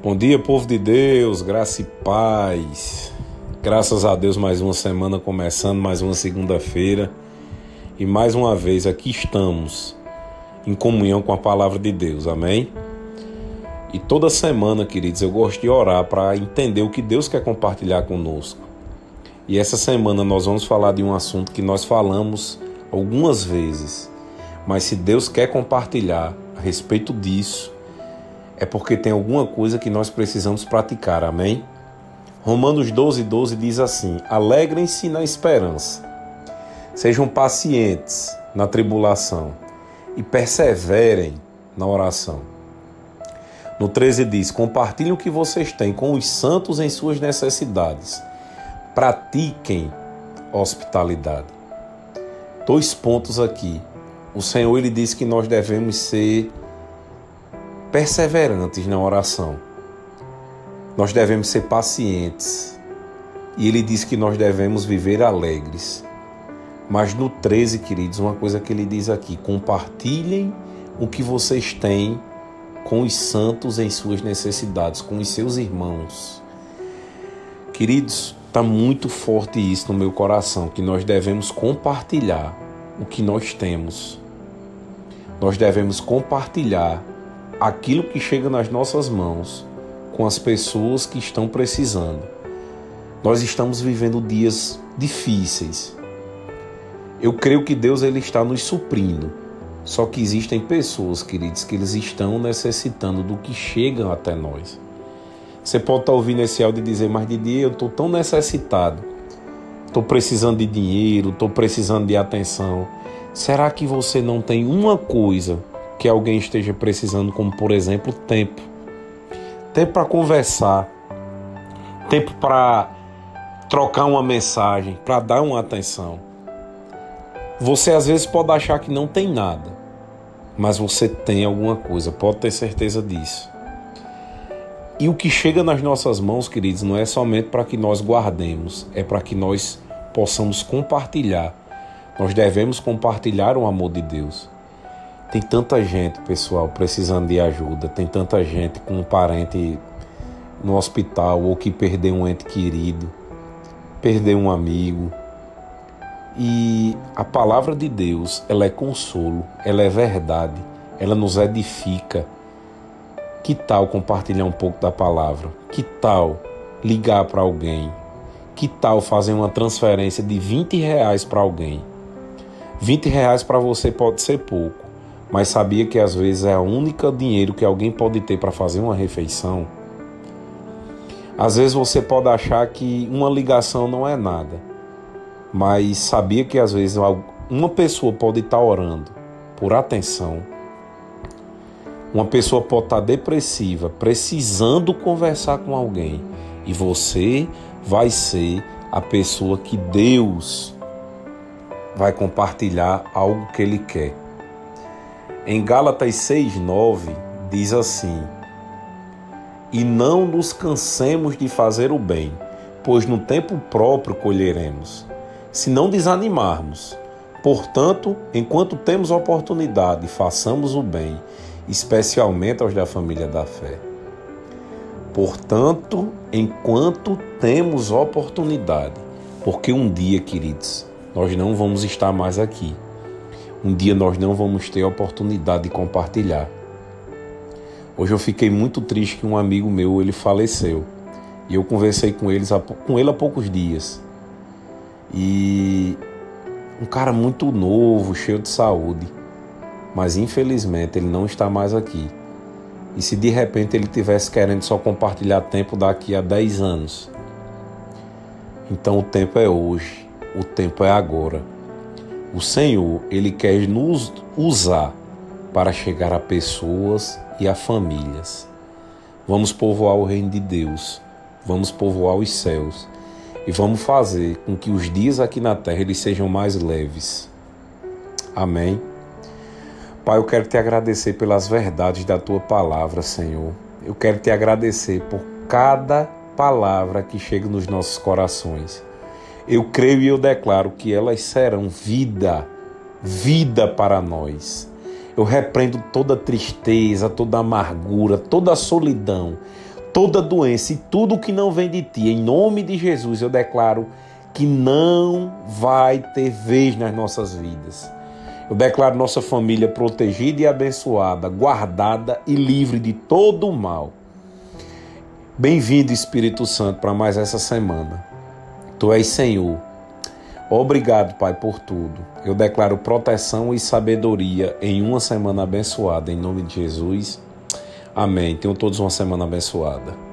Bom dia, povo de Deus, graça e paz. Graças a Deus, mais uma semana começando, mais uma segunda-feira. E mais uma vez aqui estamos em comunhão com a palavra de Deus, amém? E toda semana, queridos, eu gosto de orar para entender o que Deus quer compartilhar conosco. E essa semana nós vamos falar de um assunto que nós falamos algumas vezes, mas se Deus quer compartilhar a respeito disso, é porque tem alguma coisa que nós precisamos praticar, amém? Romanos 12, 12 diz assim: Alegrem-se na esperança, sejam pacientes na tribulação e perseverem na oração. No 13 diz: Compartilhem o que vocês têm com os santos em suas necessidades, pratiquem hospitalidade. Dois pontos aqui. O Senhor ele diz que nós devemos ser perseverantes na oração. Nós devemos ser pacientes. E ele diz que nós devemos viver alegres. Mas no 13, queridos, uma coisa que ele diz aqui: compartilhem o que vocês têm com os santos em suas necessidades, com os seus irmãos. Queridos, está muito forte isso no meu coração, que nós devemos compartilhar o que nós temos. Nós devemos compartilhar aquilo que chega nas nossas mãos com as pessoas que estão precisando. Nós estamos vivendo dias difíceis. Eu creio que Deus ele está nos suprindo. Só que existem pessoas, queridos, que eles estão necessitando do que chega até nós. Você pode estar ouvindo esse áudio e dizer, mas Didi, eu estou tão necessitado. Estou precisando de dinheiro, estou precisando de atenção. Será que você não tem uma coisa que alguém esteja precisando, como por exemplo, tempo. Tempo para conversar, tempo para trocar uma mensagem, para dar uma atenção. Você às vezes pode achar que não tem nada, mas você tem alguma coisa, pode ter certeza disso. E o que chega nas nossas mãos, queridos, não é somente para que nós guardemos, é para que nós possamos compartilhar. Nós devemos compartilhar o amor de Deus. Tem tanta gente, pessoal, precisando de ajuda. Tem tanta gente com um parente no hospital ou que perdeu um ente querido, perdeu um amigo. E a palavra de Deus, ela é consolo, ela é verdade, ela nos edifica. Que tal compartilhar um pouco da palavra? Que tal ligar para alguém? Que tal fazer uma transferência de 20 reais para alguém? 20 reais para você pode ser pouco, mas sabia que às vezes é a única dinheiro que alguém pode ter para fazer uma refeição? Às vezes você pode achar que uma ligação não é nada, mas sabia que às vezes uma pessoa pode estar orando por atenção. Uma pessoa pode estar depressiva, precisando conversar com alguém, e você vai ser a pessoa que Deus vai compartilhar algo que ele quer. Em Gálatas 6:9 diz assim: E não nos cansemos de fazer o bem, pois no tempo próprio colheremos, se não desanimarmos. Portanto, enquanto temos oportunidade, façamos o bem, especialmente aos da família da fé. Portanto, enquanto temos oportunidade, porque um dia, queridos, nós não vamos estar mais aqui um dia nós não vamos ter a oportunidade de compartilhar. Hoje eu fiquei muito triste que um amigo meu ele faleceu e eu conversei com com ele há poucos dias e um cara muito novo, cheio de saúde, mas infelizmente ele não está mais aqui. E se de repente ele tivesse querendo só compartilhar tempo daqui a 10 anos, então o tempo é hoje, o tempo é agora. O Senhor, ele quer nos usar para chegar a pessoas e a famílias. Vamos povoar o reino de Deus, vamos povoar os céus e vamos fazer com que os dias aqui na terra eles sejam mais leves. Amém. Pai, eu quero te agradecer pelas verdades da tua palavra, Senhor. Eu quero te agradecer por cada palavra que chega nos nossos corações. Eu creio e eu declaro que elas serão vida, vida para nós. Eu repreendo toda tristeza, toda amargura, toda solidão, toda doença e tudo que não vem de ti, em nome de Jesus, eu declaro que não vai ter vez nas nossas vidas. Eu declaro nossa família protegida e abençoada, guardada e livre de todo o mal. Bem-vindo, Espírito Santo, para mais essa semana. Tu és Senhor. Obrigado, Pai, por tudo. Eu declaro proteção e sabedoria em uma semana abençoada, em nome de Jesus. Amém. Tenham todos uma semana abençoada.